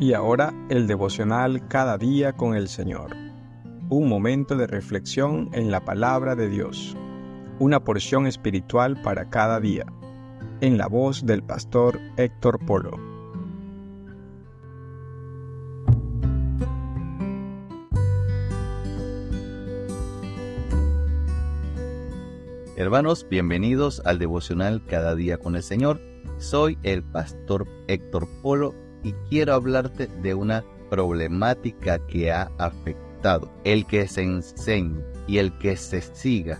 Y ahora el devocional cada día con el Señor. Un momento de reflexión en la palabra de Dios. Una porción espiritual para cada día. En la voz del pastor Héctor Polo. Hermanos, bienvenidos al devocional Cada día con el Señor. Soy el pastor Héctor Polo y quiero hablarte de una problemática que ha afectado el que se enseñe y el que se siga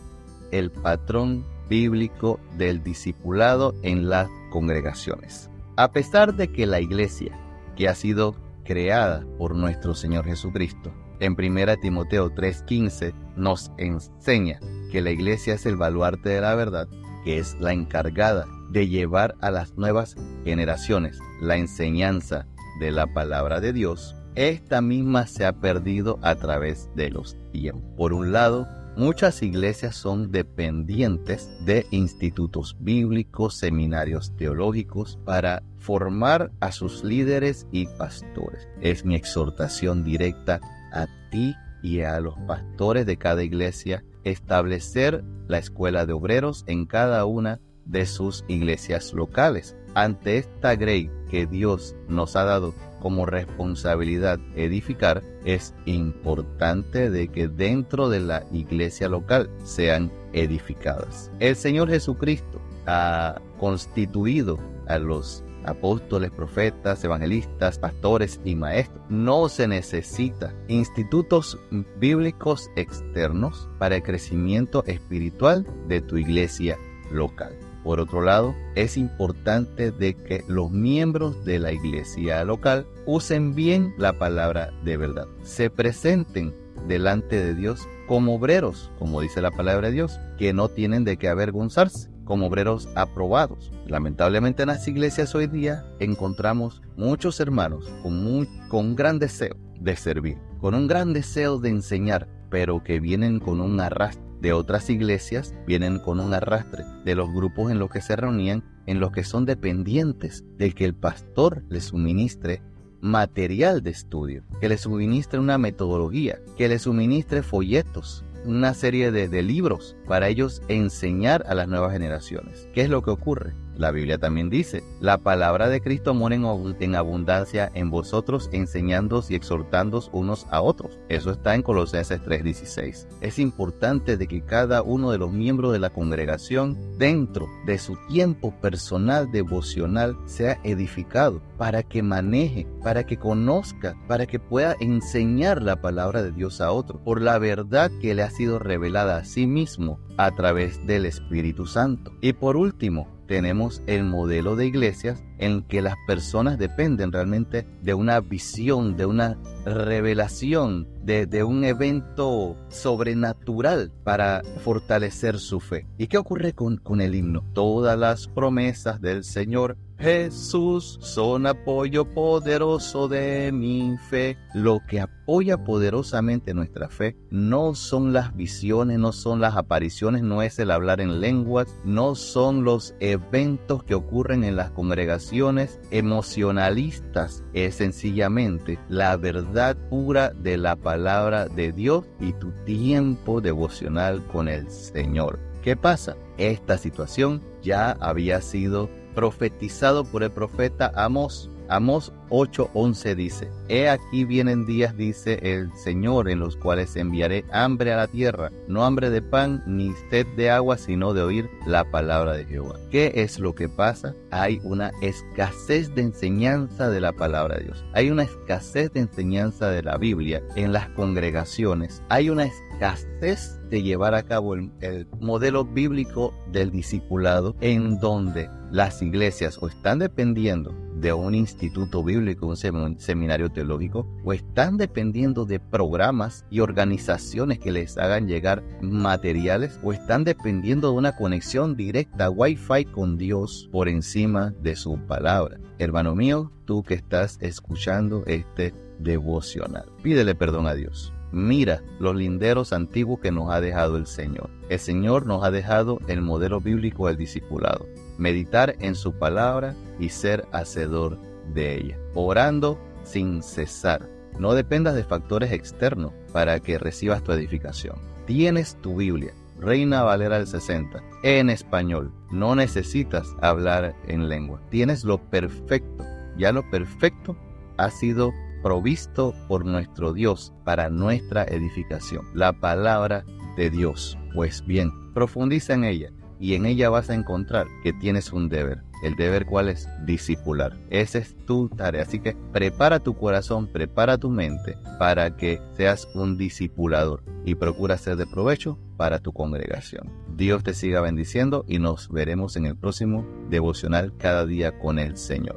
el patrón bíblico del discipulado en las congregaciones. A pesar de que la iglesia, que ha sido creada por nuestro Señor Jesucristo, en 1 Timoteo 3:15 nos enseña que la iglesia es el baluarte de la verdad, que es la encargada de llevar a las nuevas generaciones la enseñanza de la palabra de Dios, esta misma se ha perdido a través de los tiempos. Por un lado, muchas iglesias son dependientes de institutos bíblicos, seminarios teológicos para formar a sus líderes y pastores. Es mi exhortación directa a ti y a los pastores de cada iglesia establecer la escuela de obreros en cada una de sus iglesias locales. Ante esta grey que Dios nos ha dado como responsabilidad edificar, es importante de que dentro de la iglesia local sean edificadas. El Señor Jesucristo ha constituido a los apóstoles, profetas, evangelistas, pastores y maestros. No se necesita institutos bíblicos externos para el crecimiento espiritual de tu iglesia local. Por otro lado, es importante de que los miembros de la iglesia local usen bien la palabra de verdad. Se presenten delante de Dios como obreros, como dice la palabra de Dios, que no tienen de qué avergonzarse, como obreros aprobados. Lamentablemente en las iglesias hoy día encontramos muchos hermanos con, con un gran deseo de servir, con un gran deseo de enseñar, pero que vienen con un arrastre de otras iglesias vienen con un arrastre de los grupos en los que se reunían, en los que son dependientes de que el pastor les suministre material de estudio, que les suministre una metodología, que les suministre folletos, una serie de, de libros para ellos enseñar a las nuevas generaciones. ¿Qué es lo que ocurre? La Biblia también dice, la palabra de Cristo mora en, abundancia en vosotros, enseñándoos y exhortándoos unos a otros. Eso está en Colosenses 3:16. Es importante de que cada uno de los miembros de la congregación, dentro de su tiempo personal devocional, sea edificado para que maneje, para que conozca, para que pueda enseñar la palabra de Dios a otros, por la verdad que le ha sido revelada a sí mismo a través del Espíritu Santo. Y por último, tenemos el modelo de iglesias en que las personas dependen realmente de una visión, de una revelación, de, un evento sobrenatural para fortalecer su fe. ¿Y qué ocurre con, con el himno? Todas las promesas del Señor Jesús son apoyo poderoso de mi fe. Lo que apoya poderosamente nuestra fe no son las visiones, no son las apariciones, no es el hablar en lenguas, no son los eventos que ocurren en las congregaciones emocionalistas. Es sencillamente la verdad pura de la palabra de Dios y tu tiempo devocional con el Señor. ¿Qué pasa? Esta situación ya había sido profetizado por el profeta Amos. Amos 8:11 dice, He aquí vienen días, dice el Señor, en los cuales enviaré hambre a la tierra, no hambre de pan ni sed de agua, sino de oír la palabra de Jehová. ¿Qué es lo que pasa? Hay una escasez de enseñanza de la palabra de Dios. Hay una escasez de enseñanza de la Biblia en las congregaciones. Hay una escasez de llevar a cabo el, el modelo bíblico del discipulado en donde las iglesias están dependiendo de un instituto bíblico, un seminario teológico, o están dependiendo de programas y organizaciones que les hagan llegar materiales, o están dependiendo de una conexión directa Wi-Fi con Dios por encima de su palabra. Hermano mío, tú que estás escuchando este devocional, pídele perdón a Dios. Mira los linderos antiguos que nos ha dejado el Señor. El Señor nos ha dejado el modelo bíblico del discipulado meditar en su palabra y ser hacedor de ella, orando sin cesar. No dependas de factores externos para que recibas tu edificación. Tienes tu Biblia, Reina Valera del 60, en español. No necesitas hablar en lengua. Tienes lo perfecto. Ya lo perfecto ha sido provisto por nuestro Dios para nuestra edificación. La palabra de Dios. Pues bien, profundiza en ella y en ella vas a encontrar que tienes un deber. El deber cuál es? Discipular. Esa es tu tarea. Así que prepara tu corazón, prepara tu mente para que seas un discipulador y procura ser de provecho para tu congregación. Dios te siga bendiciendo y nos veremos en el próximo devocional cada día con el Señor.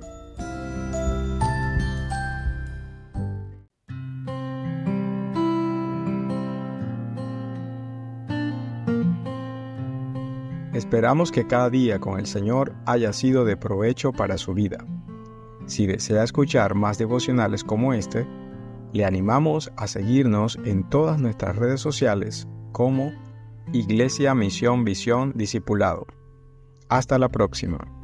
Esperamos que cada día con el Señor haya sido de provecho para su vida. Si desea escuchar más devocionales como este, le animamos a seguirnos en todas nuestras redes sociales como Iglesia Misión Visión Discipulado. Hasta la próxima.